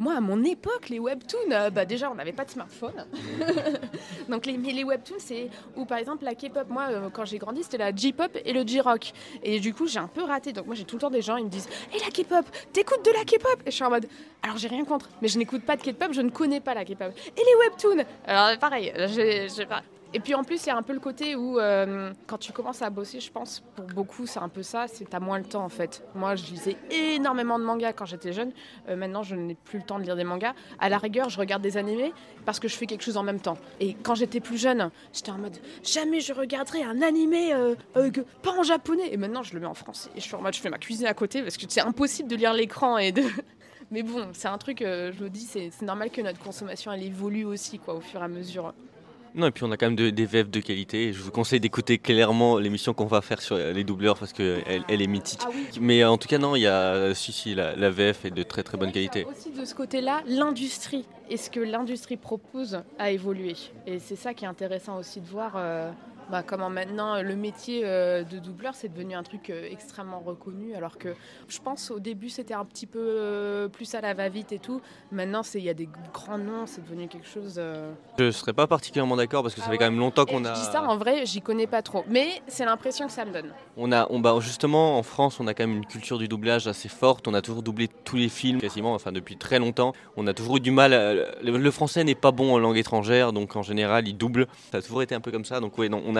Moi, à mon époque, les webtoons, euh, bah déjà, on n'avait pas de smartphone. [laughs] Donc, les, webtoons, c'est où, par exemple, la K-pop, moi, euh, quand j'ai grandi, c'était la J-pop et le J-rock. Et du coup, j'ai un peu raté. Donc, moi, j'ai tout le temps des gens, ils me disent Hé, la K-pop, t'écoutes de la K-pop? Et je suis en mode Alors, j'ai rien contre, mais je n'écoute pas de K-pop, je ne connais pas la K-pop. Et les webtoons? Alors, pareil, je, je sais pas. Et puis en plus, il y a un peu le côté où euh, quand tu commences à bosser, je pense, pour beaucoup, c'est un peu ça, c'est t'as moins le temps en fait. Moi, je lisais énormément de mangas quand j'étais jeune. Euh, maintenant, je n'ai plus le temps de lire des mangas. À la rigueur, je regarde des animés parce que je fais quelque chose en même temps. Et quand j'étais plus jeune, j'étais en mode jamais je regarderai un animé euh, pas en japonais. Et maintenant, je le mets en français. Et je suis en mode, je fais ma cuisine à côté parce que c'est impossible de lire l'écran et de. [laughs] Mais bon, c'est un truc, je me dis, c'est normal que notre consommation elle évolue aussi quoi, au fur et à mesure. Non, et puis on a quand même de- des VF de qualité. Je vous conseille d'écouter clairement l'émission qu'on va faire sur les doubleurs parce qu'elle elle est mythique. Ah oui. Mais en tout cas, non, il y a. Si, si, la, la VF est de très très bonne qualité. Aussi de ce côté-là, l'industrie et ce que l'industrie propose a évolué. Et c'est ça qui est intéressant aussi de voir euh, bah, comment maintenant euh, le métier euh, de doubleur c'est devenu un truc euh, extrêmement reconnu. Alors que je pense au début c'était un petit peu plus à la va-vite et tout. Maintenant c'est il y a des grands noms, c'est devenu quelque chose. Je serais pas particulièrement d'accord parce que ça Ah fait quand même longtemps qu'on Je a. dis ça en vrai, j'y connais pas trop, mais c'est l'impression que ça me donne. On a, on, bah, justement, en France, on a quand même une culture du doublage assez forte. On a toujours doublé tous les films, quasiment, enfin depuis très longtemps. On a toujours eu du mal. le, le français n'est pas bon en langue étrangère, donc en général, il double. Ça a toujours été un peu comme ça. Donc, ouais, non, on a.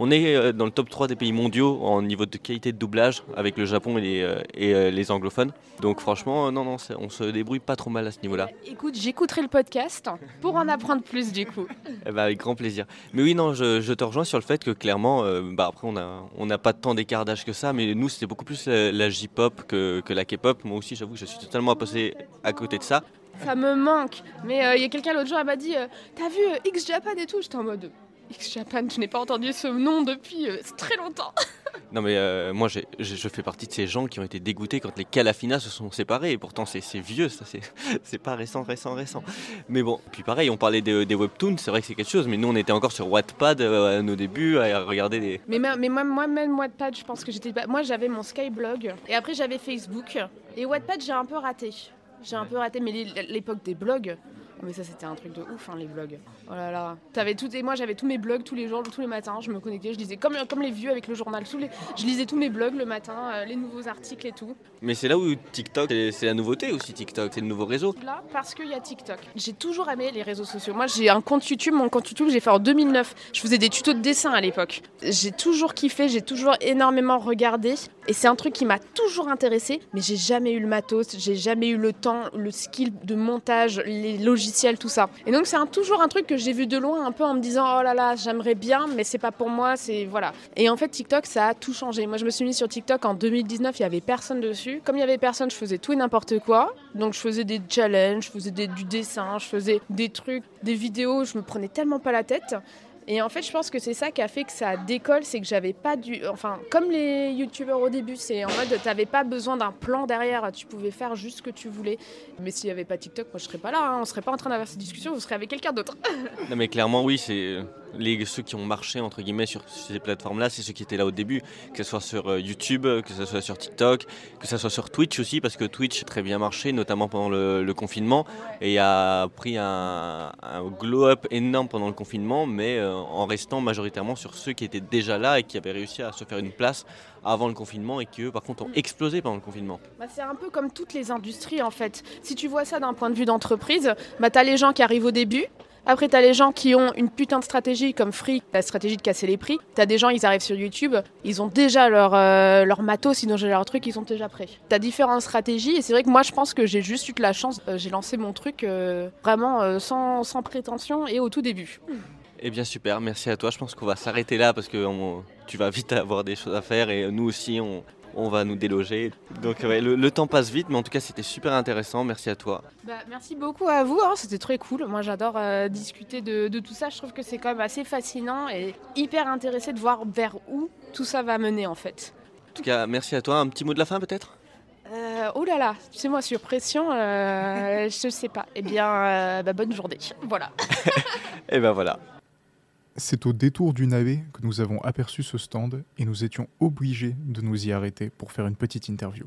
On est euh, dans le top 3 des pays mondiaux en niveau de qualité de doublage avec le Japon et les, euh, et, euh, les anglophones. Donc franchement, non, non, on se débrouille pas trop mal à ce niveau-là. Écoute, j'écouterai le podcast pour en apprendre plus du coup. [laughs] Eh ben, avec grand plaisir. Mais oui, non, je, je te rejoins sur le fait que clairement, euh, bah après, on n'a on n'a pas tant d'écart d'âge que ça, mais nous, c'était beaucoup plus la, la J-pop que, que la K-pop. Moi aussi, j'avoue que je suis totalement passé à côté de ça. Ça me manque. Mais euh, il y a quelqu'un l'autre jour, elle m'a dit euh, T'as vu euh, X Japan et tout? J'étais en mode X Japan, je n'ai pas entendu ce nom depuis euh, très longtemps. [laughs] Non, mais euh, moi, je fais partie de ces gens qui ont été dégoûtés quand les Calafina se sont séparés. Et pourtant, c'est vieux, ça, c'est [laughs] c'est pas récent, récent, récent. Mais bon, puis pareil, on parlait des, des webtoons, c'est vrai que c'est quelque chose, mais nous, on était encore sur Wattpad euh, à nos débuts, à regarder des. Mais, ma- mais moi, moi-même, Wattpad, je pense que j'étais pas. Moi, j'avais mon Skyblog. Et après, j'avais Facebook. Et Wattpad, j'ai un peu raté. J'ai un peu raté, mais l'é- l'époque des blogs. Mais ça, c'était un truc de ouf, hein, les blogs. Oh là là. T'avais tout, et moi, j'avais tous mes blogs tous les jours, tous les matins. Je me connectais, je lisais comme, comme les vieux avec le journal. Tous les, je lisais tous mes blogs le matin, euh, les nouveaux articles et tout. Mais c'est là où TikTok, c'est c'est la nouveauté aussi, TikTok, c'est le nouveau réseau. Là, parce qu'il y a TikTok. J'ai toujours aimé les réseaux sociaux. Moi, j'ai un compte YouTube. Mon compte YouTube, j'ai fait en 2009. Je faisais des tutos de dessin à l'époque. J'ai toujours kiffé, j'ai toujours énormément regardé. Et c'est un truc qui m'a toujours intéressé. Mais j'ai jamais eu le matos, j'ai jamais eu le temps, le skill de montage, les logiciels, tout ça. Et donc, c'est toujours un truc que j'ai vu de loin, un peu en me disant Oh là là, j'aimerais bien, mais c'est pas pour moi. C'est voilà. Et en fait, TikTok, ça a tout changé. Moi, je me suis mis sur TikTok en 2019. Il y avait personne dessus. Comme il y avait personne, je faisais tout et n'importe quoi. Donc, je faisais des challenges, je faisais des- du dessin, je faisais des trucs, des vidéos. Je me prenais tellement pas la tête. Et en fait, je pense que c'est ça qui a fait que ça décolle, c'est que j'avais pas du. Enfin, comme les youtubeurs au début, c'est en mode t'avais pas besoin d'un plan derrière, tu pouvais faire juste ce que tu voulais. Mais s'il y avait pas TikTok, moi je serais pas là, hein. on serait pas en train d'avoir cette discussion, vous serez avec quelqu'un d'autre. Non mais clairement oui, c'est les ceux qui ont marché entre guillemets sur ces plateformes-là, c'est ceux qui étaient là au début, que ce soit sur euh, YouTube, que ce soit sur TikTok, que ce soit sur Twitch aussi, parce que Twitch a très bien marché, notamment pendant le, confinement, et a pris un, glow-up énorme pendant le confinement, mais euh, en restant majoritairement sur ceux qui étaient déjà là et qui avaient réussi à se faire une place avant le confinement et qui eux par contre ont explosé pendant le confinement. Bah, c'est un peu comme toutes les industries en fait. Si tu vois ça d'un point de vue d'entreprise, bah, t'as les gens qui arrivent au début. Après, t'as les gens qui ont une putain de stratégie comme Free, la stratégie de casser les prix. T'as des gens, ils arrivent sur YouTube, ils ont déjà leur, euh, leur matos, ont déjà leur truc, ils sont déjà prêts. T'as différentes stratégies et c'est vrai que moi, je pense que j'ai juste eu de la chance. Euh, j'ai lancé mon truc euh, vraiment sans, sans prétention et au tout début. Eh bien super, merci à toi. Je pense qu'on va s'arrêter là parce que tu vas vite avoir des choses à faire et nous aussi on, on va nous déloger. Donc ouais, le, le temps passe vite, mais en tout cas c'était super intéressant. Merci à toi. Bah, merci beaucoup à vous, hein, c'était très cool. Moi j'adore euh, discuter de, de tout ça, je trouve que c'est quand même assez fascinant et hyper intéressé de voir vers où tout ça va mener en fait. En tout cas, merci à toi. Un petit mot de la fin peut-être? Euh, oh là là, c'est moi sur pression, euh, [laughs] je sais pas. Eh bien, euh, bah, bonne journée. Voilà. Et ben voilà. C'est au détour du navet que nous avons aperçu ce stand et nous étions obligés de nous y arrêter pour faire une petite interview.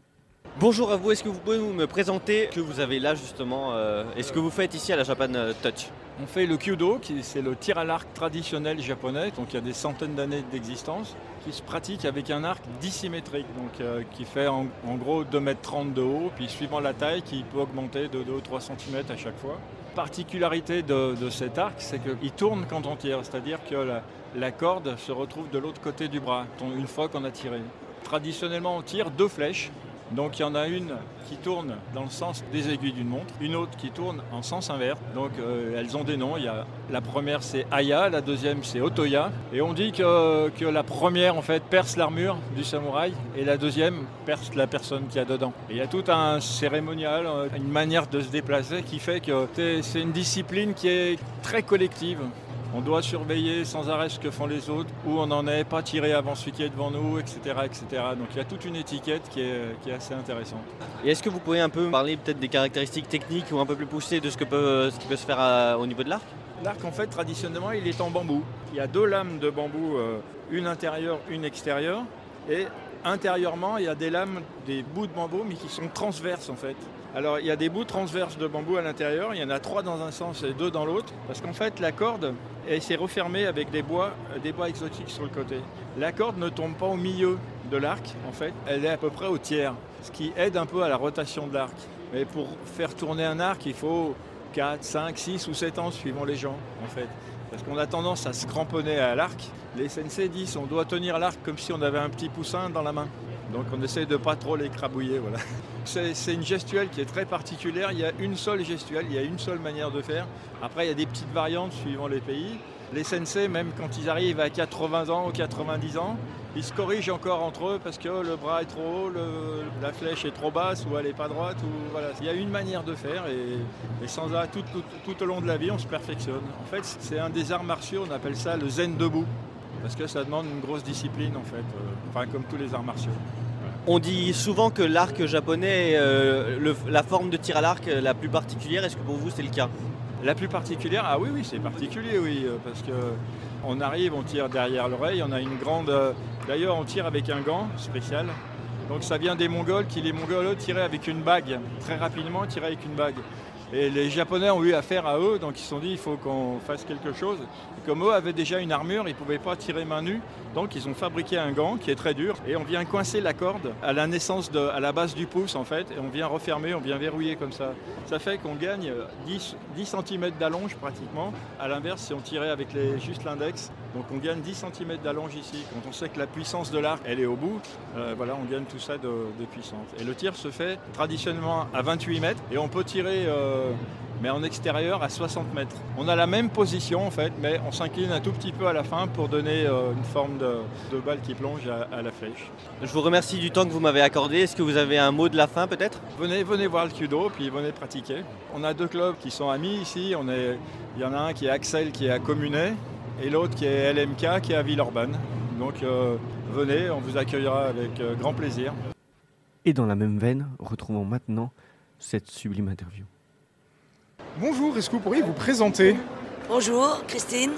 Bonjour à vous, est-ce que vous pouvez nous me présenter ce que vous avez là justement euh, et ce que vous faites ici à la Japan euh, Touch? On fait le kyudo, qui c'est le tir à l'arc traditionnel japonais, donc il y a des centaines d'années d'existence, qui se pratique avec un arc dissymétrique, donc euh, qui fait en, gros 2,30 m de haut, puis suivant la taille, qui peut augmenter de 2 ou 3 cm à chaque fois. Particularité de, cet arc, c'est qu'il tourne quand on tire, c'est-à-dire que la, la corde se retrouve de l'autre côté du bras, une fois qu'on a tiré. Traditionnellement, on tire deux flèches donc il y en a une qui tourne dans le sens des aiguilles d'une montre, une autre qui tourne en sens inverse. Donc euh, elles ont des noms. Il y a, la première c'est Aya, la deuxième c'est Otoya. Et on dit que, que la première en fait perce l'armure du samouraï et la deuxième perce la personne qui a dedans. Et il y a tout un cérémonial, euh, une manière de se déplacer qui fait que c'est une discipline qui est très collective. On doit surveiller sans arrêt ce que font les autres, où on en est, pas tirer avant celui qui est devant nous, etc. etc. Donc il y a toute une étiquette qui est, assez intéressante. Et est-ce que vous pouvez un peu parler peut-être des caractéristiques techniques ou un peu plus poussées de ce, que peut, qui peut se faire euh, au niveau de l'arc? L'arc, en fait, traditionnellement, il est en bambou. Il y a deux lames de bambou, euh, une intérieure, une extérieure. Et intérieurement, il y a des lames, des bouts de bambou, mais qui sont transverses, en fait. Alors il y a des bouts transverses de bambou à l'intérieur, il y en a trois dans un sens et deux dans l'autre, parce qu'en fait la corde, elle s'est refermée avec des bois, des bois exotiques sur le côté. La corde ne tombe pas au milieu de l'arc, en fait, elle est à peu près au tiers, ce qui aide un peu à la rotation de l'arc. Mais pour faire tourner un arc, il faut 4, 5, 6 ou 7 ans suivant les gens, en fait. Parce qu'on a tendance à se cramponner à l'arc. Les sensei disent on doit tenir l'arc comme si on avait un petit poussin dans la main. Donc on essaie de pas trop l'écrabouiller. Voilà. C'est une gestuelle qui est très particulière. Il y a une seule gestuelle, il y a une seule manière de faire. Après, il y a des petites variantes suivant les pays. Les sensei, même quand ils arrivent à 80 ans ou 90 ans, ils se corrigent encore entre eux parce que le bras est trop haut, la flèche est trop basse ou elle n'est pas droite. Il y a une manière de faire et, sans arrêt, tout, tout, au long de la vie, on se perfectionne. En fait, c'est un des arts martiaux, on appelle ça le zen debout parce que ça demande une grosse discipline en fait, euh, enfin comme tous les arts martiaux. On dit souvent que l'arc japonais est euh, la forme de tir à l'arc la plus particulière. Est-ce que pour vous c'est le cas? La plus particulière? Ah oui, oui, c'est particulier, oui, euh, parce que on arrive, on tire derrière l'oreille, on a une grande. D'ailleurs, on tire avec un gant spécial. Donc ça vient des Mongols qui les Mongols tiraient avec une bague. Très rapidement, tiraient avec une bague. Et les Japonais ont eu affaire à eux, donc ils se sont dit il faut qu'on fasse quelque chose. comme eux avaient déjà une armure, ils ne pouvaient pas tirer main nue, donc ils ont fabriqué un gant qui est très dur et on vient coincer la corde à la naissance, à la base du pouce en fait, et on vient refermer, on vient verrouiller comme ça. Ça fait qu'on gagne 10, 10 cm d'allonge pratiquement. À l'inverse, si on tirait avec juste l'index, donc on gagne 10 cm d'allonge ici. Quand on sait que la puissance de l'arc, elle est au bout, euh, voilà, on gagne tout ça de, puissance. Et le tir se fait traditionnellement à 28 mètres et on peut tirer, euh, mais en extérieur, à 60 mètres. On a la même position en fait, mais on s'incline un tout petit peu à la fin pour donner euh, une forme de, balle qui plonge à, la flèche. Je vous remercie du temps que vous m'avez accordé. Est-ce que vous avez un mot de la fin peut-être? Venez, venez voir le kudo, puis venez pratiquer. On a deux clubs qui sont amis ici. On est, il y en a un qui est Axel qui est à Communet et l'autre qui est LMK qui est à Villeurbanne. Donc euh, venez, on vous accueillera avec euh, grand plaisir. Et dans la même veine, retrouvons maintenant cette sublime interview. Bonjour, est-ce que vous pourriez vous présenter? Bonjour, Christine.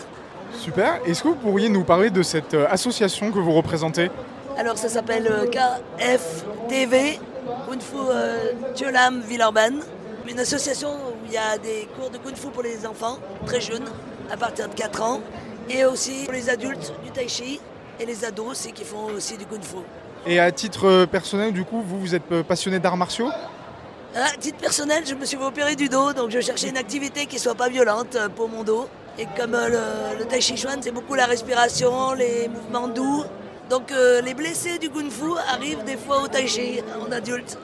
Super, est-ce que vous pourriez nous parler de cette euh, association que vous représentez? Alors ça s'appelle KFTV, Kung Fu Cholam Villeurbanne. Une association où il y a des cours de Kung Fu pour les enfants, très jeunes, à partir de 4 ans et aussi pour les adultes du tai chi et les ados aussi qui font aussi du kung fu. Et à titre euh, personnel, du coup, vous, vous êtes euh, passionné d'arts martiaux? À titre personnel, je me suis opéré du dos, donc je cherchais une activité qui soit pas violente euh, pour mon dos. Et comme le, tai chi chuan, c'est beaucoup la respiration, les mouvements doux. Donc les blessés du kung fu arrivent des fois au tai chi en adulte.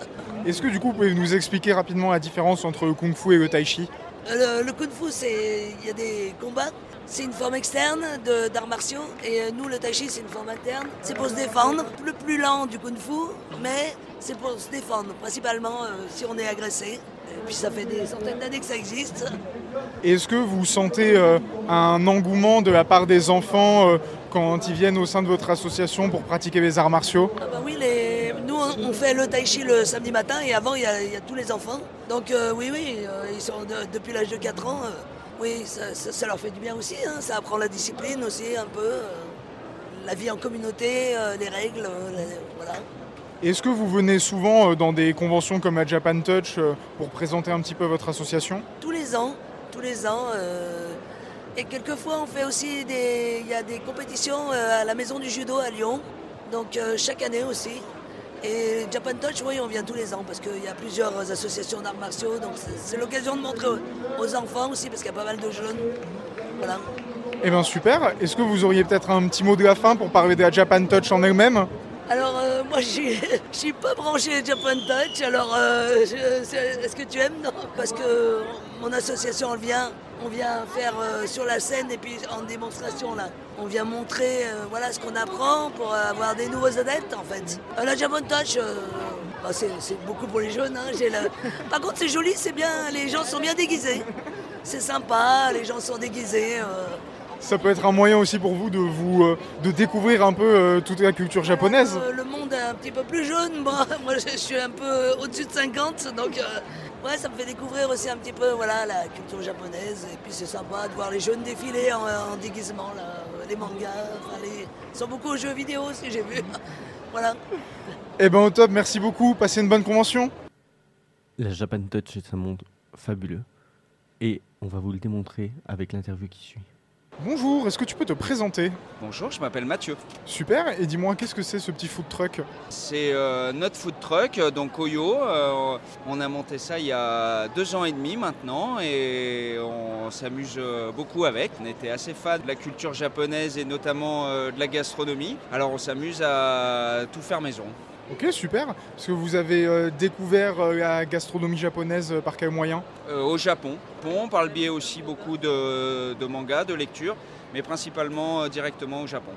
Est-ce que du coup, vous pouvez nous expliquer rapidement la différence entre le kung fu et le tai chi? Le, le kung fu, c'est il y a des combats c'est une forme externe d'arts martiaux et euh, nous, le tai chi, c'est une forme interne. C'est pour se défendre, le plus lent du kung fu, mais c'est pour se défendre, principalement euh, si on est agressé. Et puis ça fait des centaines d'années que ça existe. Est-ce que vous sentez euh, un engouement de la part des enfants quand ils viennent au sein de votre association pour pratiquer les arts martiaux? Ah bah Oui, les... nous on fait le tai chi le samedi matin et avant il y, a, tous les enfants. Donc oui, oui, ils sont depuis l'âge de 4 ans. Oui, ça, leur fait du bien aussi. Hein. Ça apprend la discipline aussi un peu, euh, la vie en communauté, euh, les règles, euh, voilà. Est-ce que vous venez souvent dans des conventions comme la Japan Touch pour présenter un petit peu votre association? Tous les ans, tous les ans. et quelquefois, on fait aussi des, il y a des compétitions à la maison du judo à Lyon. Donc chaque année aussi. Et Japan Touch, oui, on vient tous les ans parce qu'il y a plusieurs associations d'arts martiaux. Donc c'est l'occasion de montrer aux- enfants aussi parce qu'il y a pas mal de jeunes. Voilà. Eh bien super, est-ce que vous auriez peut-être un petit mot de la fin pour parler de la Japan Touch en elle-même? Alors euh, [laughs] moi je suis, pas branché Japan Touch, alors euh, est-ce que tu aimes? Non, parce que mon association vient, on vient faire euh, sur la scène et puis en démonstration là. On vient montrer euh, voilà ce qu'on apprend pour avoir des nouveaux adeptes en fait. Euh, la Japan Touch, euh, bah, c'est beaucoup pour les jeunes. hein, j'ai la- [laughs] Par contre c'est joli, c'est bien, les gens sont bien déguisés. C'est sympa, les gens sont déguisés. euh, Ça peut être un moyen aussi pour vous de vous euh, de découvrir un peu euh, toute la culture japonaise. Euh, le monde est un petit peu plus jeune, moi, [laughs] moi je suis un peu au-dessus de 50, donc euh, ouais, ça me fait découvrir aussi un petit peu voilà, la culture japonaise. Et puis c'est sympa de voir les jeunes défiler en, en déguisement, là, les mangas, enfin, les... ils sont beaucoup aux jeux vidéo aussi, j'ai vu. [laughs] voilà. Eh ben au top, merci beaucoup, passez une bonne convention. La Japan Touch est un monde fabuleux. Et on va vous le démontrer avec l'interview qui suit. Bonjour, est-ce que tu peux te présenter? Bonjour, je m'appelle Mathieu. Super, et dis-moi qu'est-ce que c'est ce petit food truck? C'est euh, notre food truck, euh, donc Oyo. Euh, on a monté ça il y a deux ans et demi maintenant et on s'amuse beaucoup avec. On était assez fan de la culture japonaise et notamment euh, de la gastronomie. Alors on s'amuse à tout faire maison. Ok, super. Est-ce que vous avez euh, découvert euh, la gastronomie japonaise euh, par quel moyen? Au Japon, Bon, par le biais aussi beaucoup de, de mangas, de lectures, mais principalement directement au Japon.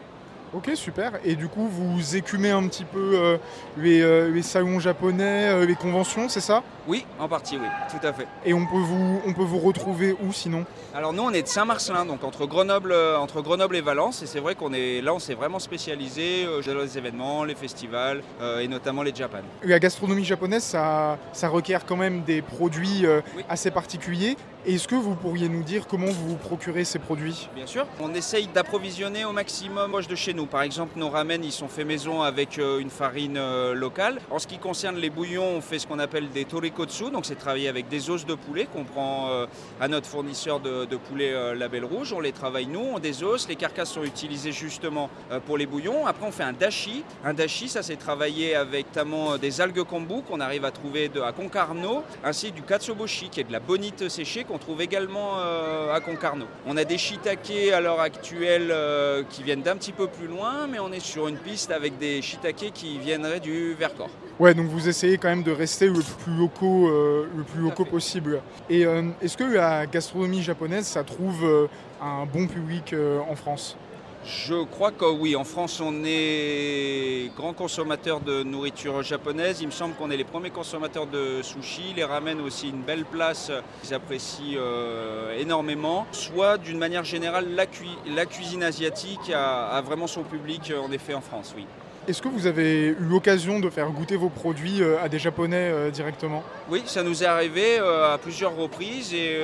Ok, super. Et du coup, vous écumez un petit peu euh, les, euh, les salons japonais, euh, les conventions, c'est ça? Oui, en partie, oui, tout à fait. Et on peut vous, on peut vous retrouver où sinon? Alors nous on est de Saint-Marcelin, donc entre Grenoble, entre Grenoble et Valence, et c'est vrai qu'on est là on s'est vraiment spécialisé dans les événements, les festivals et notamment les Japan. La gastronomie japonaise, ça, ça requiert quand même des produits assez particuliers. Est-ce que vous pourriez nous dire comment vous vous procurez ces produits? Bien sûr, on essaye d'approvisionner au maximum de chez nous. Par exemple, nos ramen, ils sont faits maison avec euh, une farine euh, locale. En ce qui concerne les bouillons, on fait ce qu'on appelle des torikotsu, donc c'est travailler avec des os de poulet qu'on prend euh, à notre fournisseur de, poulet Label Rouge. On les travaille nous, on des os. Les carcasses sont utilisées justement pour les bouillons. Après, on fait un dashi. Un dashi, ça c'est travaillé avec notamment des algues kombu qu'on arrive à trouver à Concarneau, ainsi du katsuobushi qui est de la bonite séchée qu'on trouve également euh, à Concarneau. On a des shiitake à l'heure actuelle euh, qui viennent d'un petit peu plus loin, mais on est sur une piste avec des shiitake qui viendraient du Vercors. Ouais, donc vous essayez quand même de rester le plus locaux, euh, le plus locaux possible. Et euh, est-ce que la gastronomie japonaise, ça trouve euh, un bon public en France? Je crois que oui, en France on est grand consommateur de nourriture japonaise. Il me semble qu'on est les premiers consommateurs de sushi. Les ramen aussi une belle place, ils apprécient euh, énormément. Soit d'une manière générale, la, cui- la cuisine asiatique a, a vraiment son public euh, en effet en France, oui. Est-ce que vous avez eu l'occasion de faire goûter vos produits euh, à des Japonais directement? Oui, ça nous est arrivé à plusieurs reprises et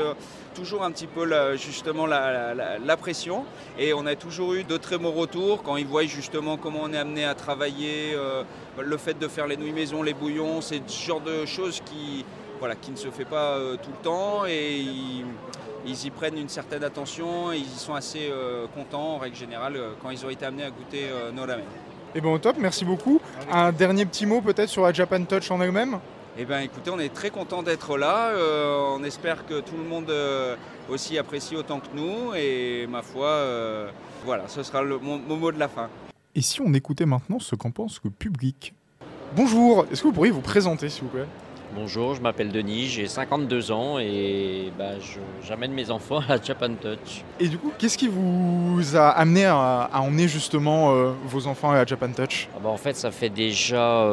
toujours un petit peu la- justement la, pression. Et on a toujours eu de très bons retours quand ils voient justement comment on est amené à travailler, euh, le fait de faire les nouilles maison, les bouillons, c'est ce genre de choses qui, voilà, qui ne se fait pas euh, tout le temps et ils, y prennent une certaine attention et ils y sont assez euh, contents en règle générale quand ils ont été amenés à goûter nos ramen. Eh bien au top, merci beaucoup. Un dernier petit mot peut-être sur la Japan Touch en elle-même? Eh bien écoutez, on est très content d'être là. Euh, on espère que tout le monde euh, aussi apprécie autant que nous. Et ma foi, euh, voilà, ce sera le, mon, mon mot de la fin. Et si on écoutait maintenant ce qu'en pense le public? Bonjour, est-ce que vous pourriez vous présenter s'il vous plaît? Bonjour, je m'appelle Denis, j'ai 52 ans et bah, j'amène mes enfants à la Japan Touch. Et du coup, qu'est-ce qui vous a amené à, à emmener justement euh, vos enfants à la Japan Touch? Ah bah, en fait, ça fait déjà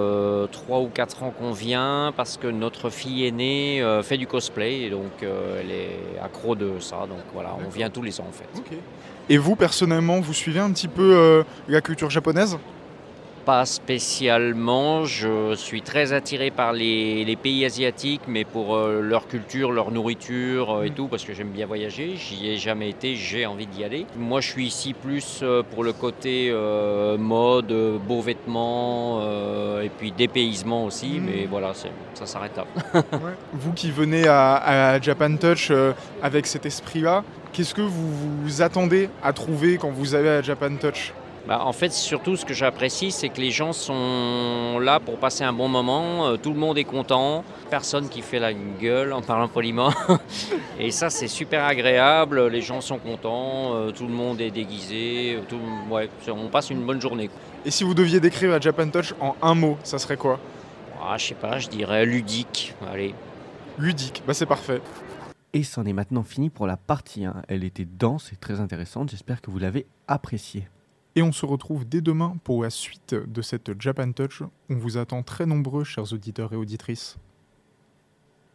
3 ou 4 ans qu'on vient parce que notre fille aînée euh, fait du cosplay et donc euh, elle est accro de ça. Donc voilà, on vient tous les ans en fait. Et vous personnellement, vous suivez un petit peu euh, la culture japonaise? Pas spécialement. Je suis très attiré par les, pays asiatiques, mais pour euh, leur culture, leur nourriture euh, et tout, parce que j'aime bien voyager. J'y ai jamais été, j'ai envie d'y aller. Moi, je suis ici plus euh, pour le côté mode, beaux vêtements et puis dépaysement aussi, Mm. mais voilà, ça s'arrête là. [laughs] Vous qui venez à, à Japan Touch avec cet esprit-là, qu'est-ce que vous vous attendez à trouver quand vous allez à Japan Touch? Bah, en fait, surtout, ce que j'apprécie, c'est que les gens sont là pour passer un bon moment. euh, tout le monde est content. Personne qui fait la gueule en parlant poliment. [laughs] Et ça, c'est super agréable. Les gens sont contents. euh, tout le monde est déguisé. Tout, ouais, on passe une bonne journée. quoi. Et si vous deviez décrire la Japan Touch en un mot, ça serait quoi? Ah, je sais pas, je dirais ludique. Allez. Ludique, bah c'est parfait. Et c'en est maintenant fini pour la partie 1. Elle était dense et très intéressante. J'espère que vous l'avez appréciée. Et on se retrouve dès demain pour la suite de cette Japan Touch. On vous attend très nombreux, chers auditeurs et auditrices.